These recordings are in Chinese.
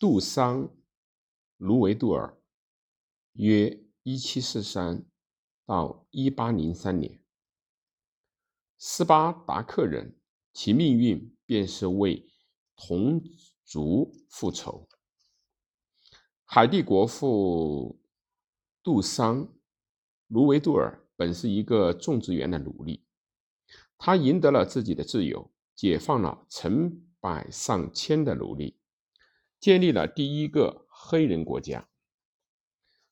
杜桑·卢维杜尔，约一七四三到一八零三年，斯巴达克人，其命运便是为同族复仇。海地国父杜桑·卢维杜尔本是一个种植园的奴隶，他赢得了自己的自由，解放了成百上千的奴隶，建立了第一个黑人国家。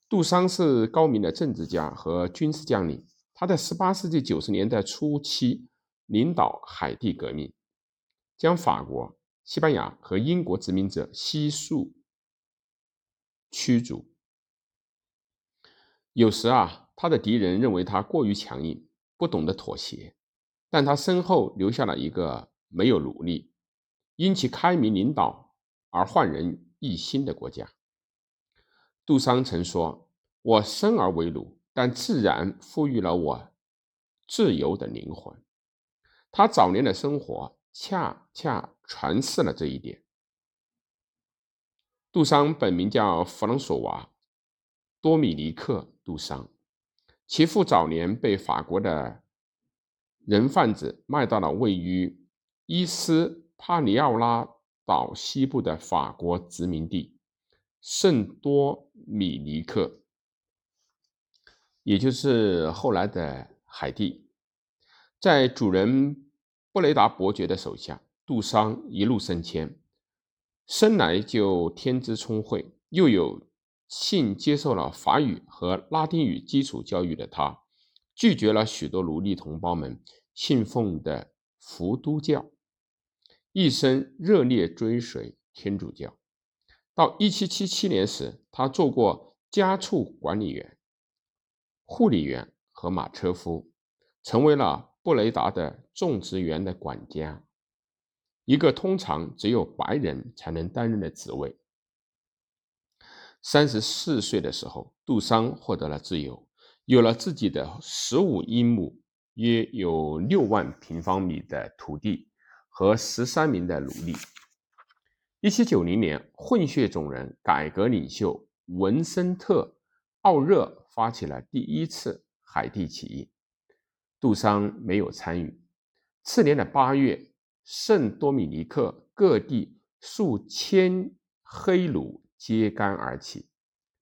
杜桑是高明的政治家和军事将领，他在18世纪90年代初期领导海地革命，将法国、西班牙和英国殖民者悉数。驱逐。有时啊，他的敌人认为他过于强硬，不懂得妥协，但他身后留下了一个没有奴隶、因其开明领导而焕然一新的国家。杜桑曾说：“我生而为奴，但自然赋予了我自由的灵魂。”他早年的生活恰恰诠释了这一点。杜桑本名叫弗朗索瓦·多米尼克·杜桑，其父早年被法国的人贩子卖到了位于伊斯帕尼奥拉岛西部的法国殖民地圣多米尼克，也就是后来的海地。在主人布雷达伯爵的手下，杜桑一路升迁。生来就天资聪慧，又有幸接受了法语和拉丁语基础教育的他，拒绝了许多奴隶同胞们信奉的伏都教，一生热烈追随天主教。到1777年时，他做过家畜管理员、护理员和马车夫，成为了布雷达的种植园的管家。一个通常只有白人才能担任的职位。三十四岁的时候，杜桑获得了自由，有了自己的十五英亩（约有六万平方米）的土地和十三名的奴隶。一七九零年，混血种人改革领袖文森特·奥热发起了第一次海地起义，杜桑没有参与。次年的八月。圣多米尼克各地数千黑奴揭竿而起，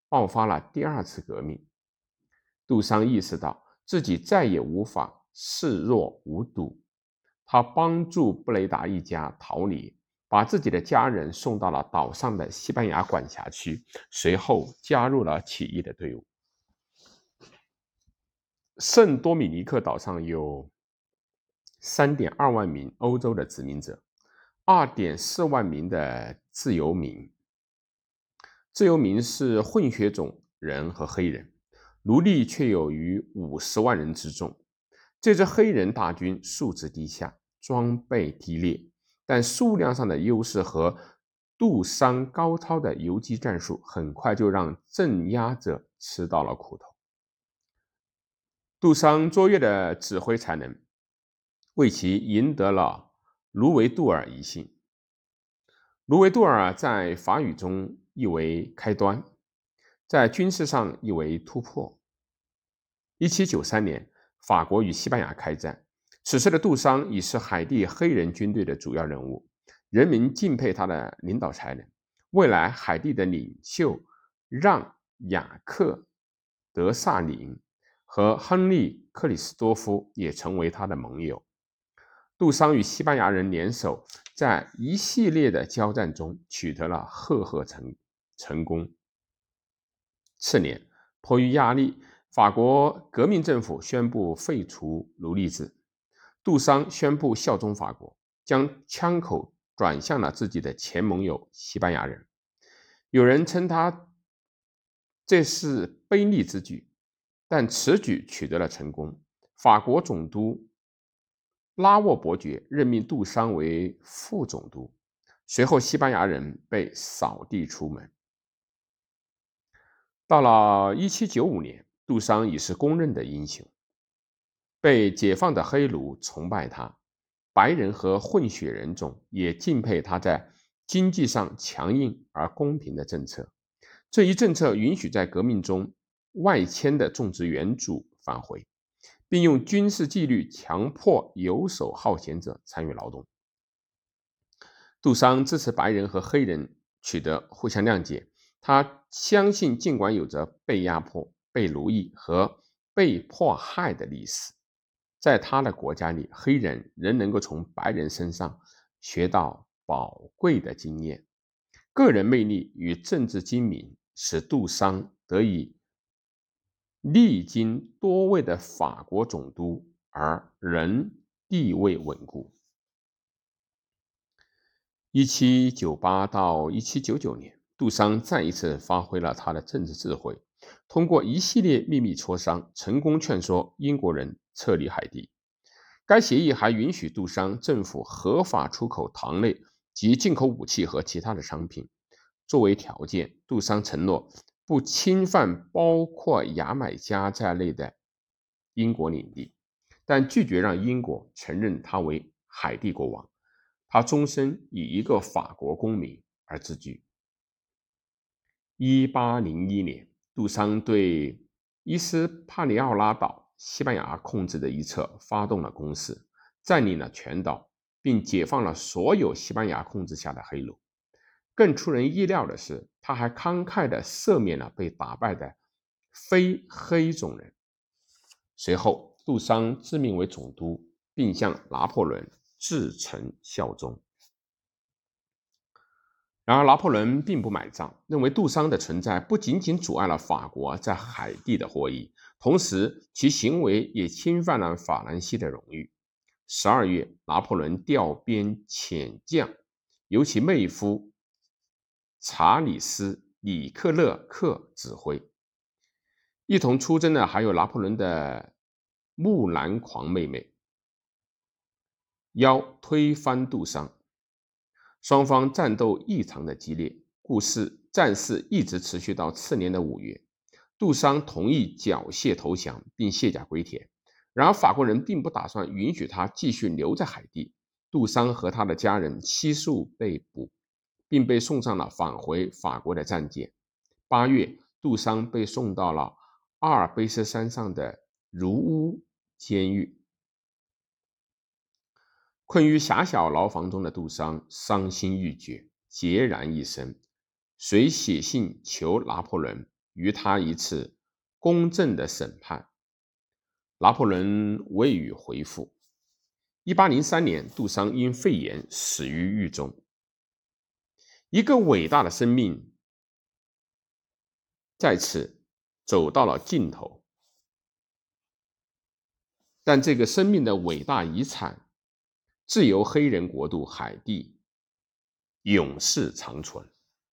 爆发了第二次革命。杜桑意识到自己再也无法视若无睹，他帮助布雷达一家逃离，把自己的家人送到了岛上的西班牙管辖区，随后加入了起义的队伍。圣多米尼克岛上有。三点二万名欧洲的殖民者，二点四万名的自由民。自由民是混血种人和黑人，奴隶却有逾五十万人之众。这支黑人大军素质低下，装备低劣，但数量上的优势和杜桑高超的游击战术，很快就让镇压者吃到了苦头。杜桑卓越的指挥才能。为其赢得了卢维杜尔一姓。卢维杜尔在法语中意为开端，在军事上意为突破。一七九三年，法国与西班牙开战，此时的杜桑已是海地黑人军队的主要人物，人民敬佩他的领导才能。未来，海地的领袖让·雅克·德萨林和亨利·克里斯多夫也成为他的盟友。杜桑与西班牙人联手，在一系列的交战中取得了赫赫成成功。次年，迫于压力，法国革命政府宣布废除奴隶制。杜桑宣布效忠法国，将枪口转向了自己的前盟友西班牙人。有人称他这是卑劣之举，但此举取得了成功。法国总督。拉沃伯爵任命杜桑为副总督，随后西班牙人被扫地出门。到了1795年，杜桑已是公认的英雄，被解放的黑奴崇拜他，白人和混血人种也敬佩他在经济上强硬而公平的政策。这一政策允许在革命中外迁的种植园主返回，并用军事纪律强迫游手好闲者参与劳动。杜桑支持白人和黑人取得互相谅解。他相信，尽管有着被压迫、被奴役和被迫害的历史，在他的国家里，黑人仍能够从白人身上学到宝贵的经验。个人魅力与政治精明使杜桑得以历经多位的法国总督而仍地位稳固。一七九八到一七九九年，杜桑再一次发挥了他的政治智慧，通过一系列秘密磋商，成功劝说英国人撤离海地。该协议还允许杜桑政府合法出口糖类及进口武器和其他的商品。作为条件，杜桑承诺不侵犯包括牙买加在内的英国领地，但拒绝让英国承认他为海地国王。他终身以一个法国公民而自居。一八零一年，杜桑对伊斯帕尼奥拉岛（西班牙控制的一侧）发动了攻势，占领了全岛，并解放了所有西班牙控制下的黑奴。更出人意料的是，他还慷慨地赦免了被打败的非黑种人。随后，杜桑自命为总督，并向拿破仑。自诚效忠。然而，拿破仑并不买账，认为杜桑的存在不仅仅阻碍了法国在海地的获益，同时其行为也侵犯了法兰西的荣誉。十二月，拿破仑调兵遣将，由其妹夫查理斯·里克勒克指挥。一同出征的还有拿破仑的木兰狂妹妹。要推翻杜桑，双方战斗异常的激烈，故事战事一直持续到次年的五月。杜桑同意缴械投降，并卸甲归田。然而法国人并不打算允许他继续留在海地。杜桑和他的家人悉数被捕，并被送上了返回法国的战舰。八月，杜桑被送到了阿尔卑斯山上的如屋监狱。困于狭小牢房中的杜桑伤心欲绝，孑然一身，遂写信求拿破仑于他一次公正的审判。拿破仑未予回复。一八零三年，杜桑因肺炎死于狱中。一个伟大的生命在此走到了尽头，但这个生命的伟大遗产。自由黑人国度海地永世长存。